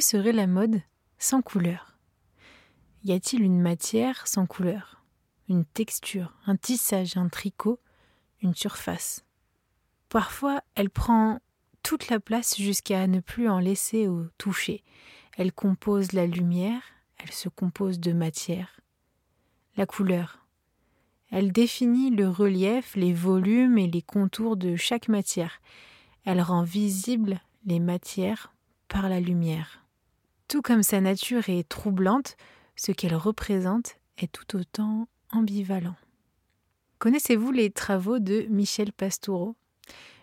Serait la mode sans couleur? Y a-t-il une matière sans couleur? Une texture, un tissage, un tricot, une surface? Parfois, elle prend toute la place jusqu'à ne plus en laisser au toucher. Elle compose la lumière, elle se compose de matière. La couleur. Elle définit le relief, les volumes et les contours de chaque matière. Elle rend visibles les matières par la lumière. Tout comme sa nature est troublante, ce qu'elle représente est tout autant ambivalent. Connaissez-vous les travaux de Michel Pastoureau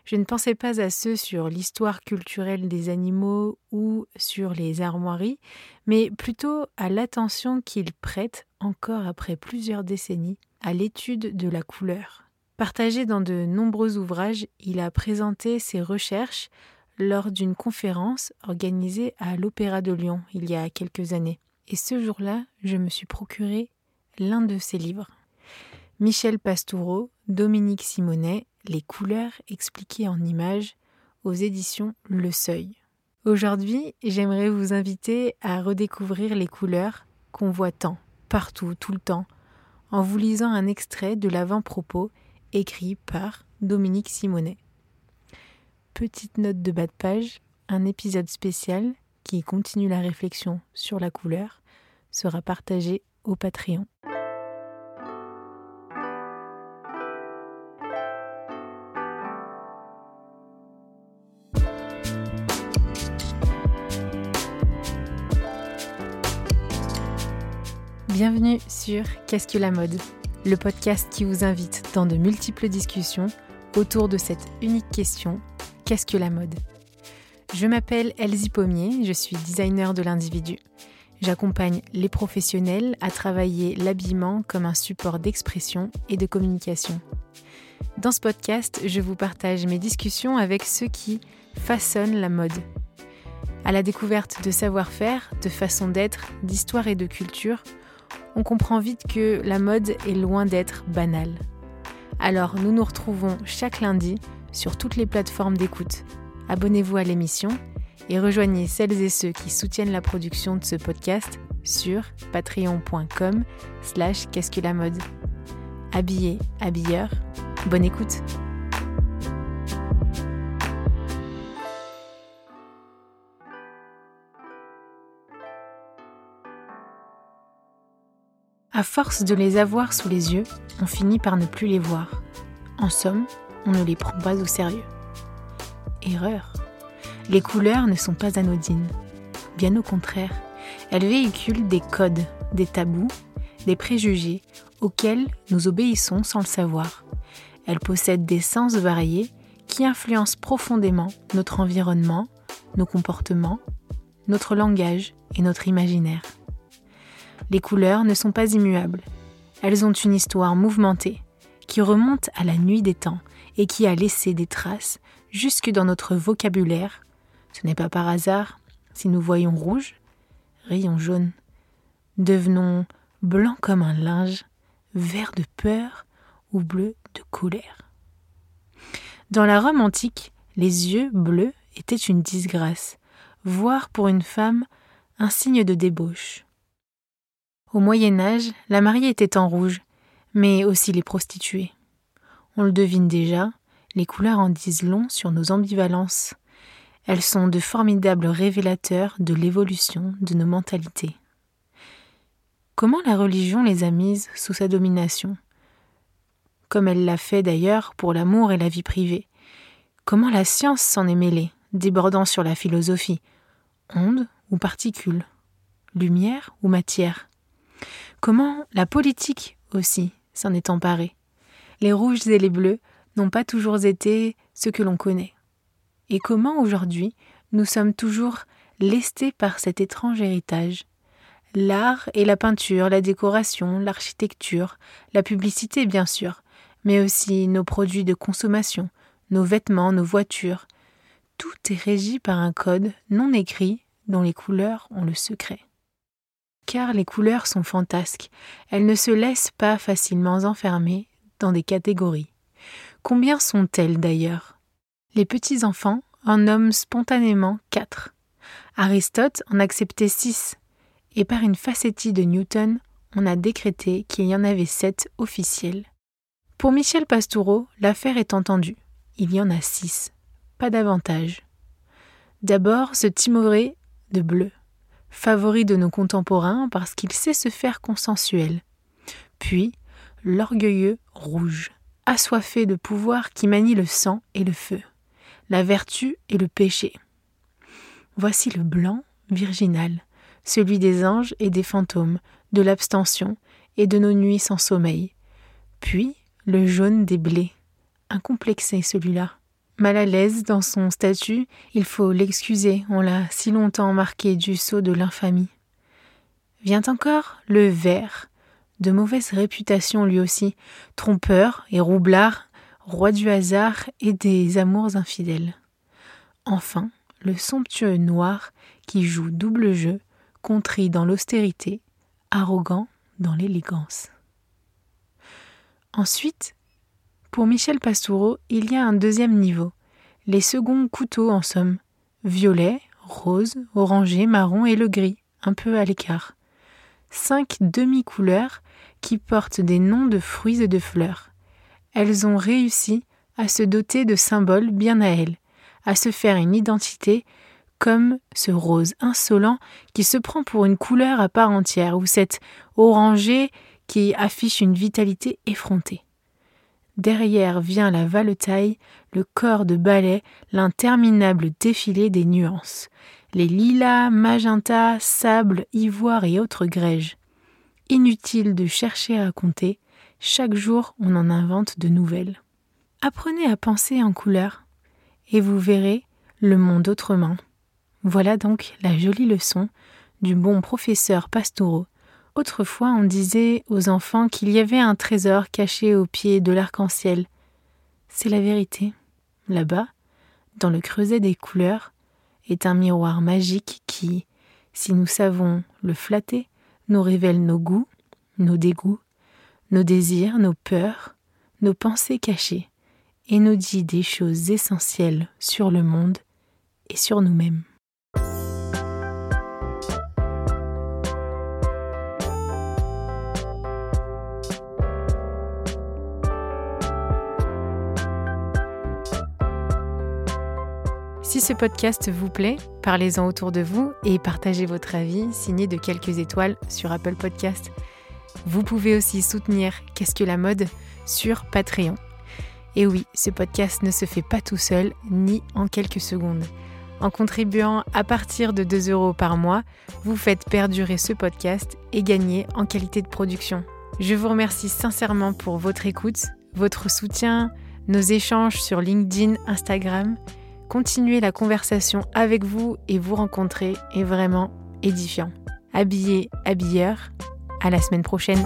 Je ne pensais pas à ceux sur l'histoire culturelle des animaux ou sur les armoiries, mais plutôt à l'attention qu'il prête, encore après plusieurs décennies, à l'étude de la couleur. Partagé dans de nombreux ouvrages, il a présenté ses recherches lors d'une conférence organisée à l'Opéra de Lyon il y a quelques années. Et ce jour-là, je me suis procuré l'un de ses livres. Michel Pastoureau, Dominique Simonet, Les couleurs expliquées en images aux éditions Le Seuil. Aujourd'hui, j'aimerais vous inviter à redécouvrir les couleurs qu'on voit tant, partout, tout le temps, en vous lisant un extrait de l'avant-propos écrit par Dominique Simonet petite note de bas de page, un épisode spécial qui continue la réflexion sur la couleur sera partagé au Patreon. Bienvenue sur Qu'est-ce que la mode? Le podcast qui vous invite dans de multiples discussions autour de cette unique question Qu'est-ce que la mode? Je m'appelle Elsie Pommier, je suis designer de l'individu. J'accompagne les professionnels à travailler l'habillement comme un support d'expression et de communication. Dans ce podcast, je vous partage mes discussions avec ceux qui façonnent la mode. À la découverte de savoir-faire, de façon d'être, d'histoire et de culture, on comprend vite que la mode est loin d'être banale. Alors nous nous retrouvons chaque lundi sur toutes les plateformes d'écoute. Abonnez-vous à l'émission et rejoignez celles et ceux qui soutiennent la production de ce podcast sur patreon.com slash la mode. Habillé, habilleur, bonne écoute À force de les avoir sous les yeux, on finit par ne plus les voir. En somme, on ne les prend pas au sérieux. Erreur. Les couleurs ne sont pas anodines. Bien au contraire, elles véhiculent des codes, des tabous, des préjugés auxquels nous obéissons sans le savoir. Elles possèdent des sens variés qui influencent profondément notre environnement, nos comportements, notre langage et notre imaginaire. Les couleurs ne sont pas immuables. Elles ont une histoire mouvementée qui remonte à la nuit des temps et qui a laissé des traces jusque dans notre vocabulaire. Ce n'est pas par hasard si nous voyons rouge, rayons jaune, devenons blanc comme un linge, vert de peur ou bleu de colère. Dans la Rome antique, les yeux bleus étaient une disgrâce, voire pour une femme un signe de débauche. Au Moyen Âge, la mariée était en rouge, mais aussi les prostituées. On le devine déjà, les couleurs en disent long sur nos ambivalences. Elles sont de formidables révélateurs de l'évolution de nos mentalités. Comment la religion les a mises sous sa domination? Comme elle l'a fait d'ailleurs pour l'amour et la vie privée. Comment la science s'en est mêlée, débordant sur la philosophie? Onde ou particules? Lumière ou matière? Comment la politique aussi s'en est emparée? Les rouges et les bleus n'ont pas toujours été ce que l'on connaît. Et comment aujourd'hui nous sommes toujours lestés par cet étrange héritage? L'art et la peinture, la décoration, l'architecture, la publicité bien sûr, mais aussi nos produits de consommation, nos vêtements, nos voitures. Tout est régi par un code non écrit dont les couleurs ont le secret. Car les couleurs sont fantasques, elles ne se laissent pas facilement enfermer des catégories. Combien sont-elles d'ailleurs? Les petits-enfants en nomment spontanément quatre. Aristote en acceptait six, et par une facétie de Newton, on a décrété qu'il y en avait sept officiels. Pour Michel Pastoureau, l'affaire est entendue. Il y en a six, pas davantage. D'abord, ce timoré de bleu, favori de nos contemporains parce qu'il sait se faire consensuel. Puis, l'orgueilleux rouge, assoiffé de pouvoir qui manie le sang et le feu, la vertu et le péché. Voici le blanc, virginal, celui des anges et des fantômes, de l'abstention et de nos nuits sans sommeil. Puis le jaune des blés, incomplexé celui-là. Mal à l'aise dans son statut, il faut l'excuser, on l'a si longtemps marqué du sceau de l'infamie. Vient encore le vert, de mauvaise réputation lui aussi, trompeur et roublard, roi du hasard et des amours infidèles. Enfin, le somptueux noir qui joue double jeu, contrit dans l'austérité, arrogant dans l'élégance. Ensuite, pour Michel Pastoureau, il y a un deuxième niveau, les seconds couteaux en somme, violet, rose, orangé, marron et le gris, un peu à l'écart. Cinq demi-couleurs qui portent des noms de fruits et de fleurs. Elles ont réussi à se doter de symboles bien à elles, à se faire une identité comme ce rose insolent qui se prend pour une couleur à part entière, ou cet orangé qui affiche une vitalité effrontée. Derrière vient la valetaille, le corps de balai, l'interminable défilé des nuances, les lilas, magenta, sable, ivoire et autres grèges. Inutile de chercher à compter, chaque jour on en invente de nouvelles. Apprenez à penser en couleurs, et vous verrez le monde autrement. Voilà donc la jolie leçon du bon professeur Pastoureau. Autrefois, on disait aux enfants qu'il y avait un trésor caché au pied de l'arc-en-ciel. C'est la vérité. Là-bas, dans le creuset des couleurs, est un miroir magique qui, si nous savons le flatter, nous révèle nos goûts, nos dégoûts, nos désirs, nos peurs, nos pensées cachées, et nous dit des choses essentielles sur le monde et sur nous-mêmes. Si ce podcast vous plaît, parlez-en autour de vous et partagez votre avis signé de quelques étoiles sur Apple Podcast. Vous pouvez aussi soutenir Qu'est-ce que la mode sur Patreon. Et oui, ce podcast ne se fait pas tout seul ni en quelques secondes. En contribuant à partir de 2 euros par mois, vous faites perdurer ce podcast et gagner en qualité de production. Je vous remercie sincèrement pour votre écoute, votre soutien, nos échanges sur LinkedIn, Instagram continuer la conversation avec vous et vous rencontrer est vraiment édifiant. Habillé, habilleur, à la semaine prochaine.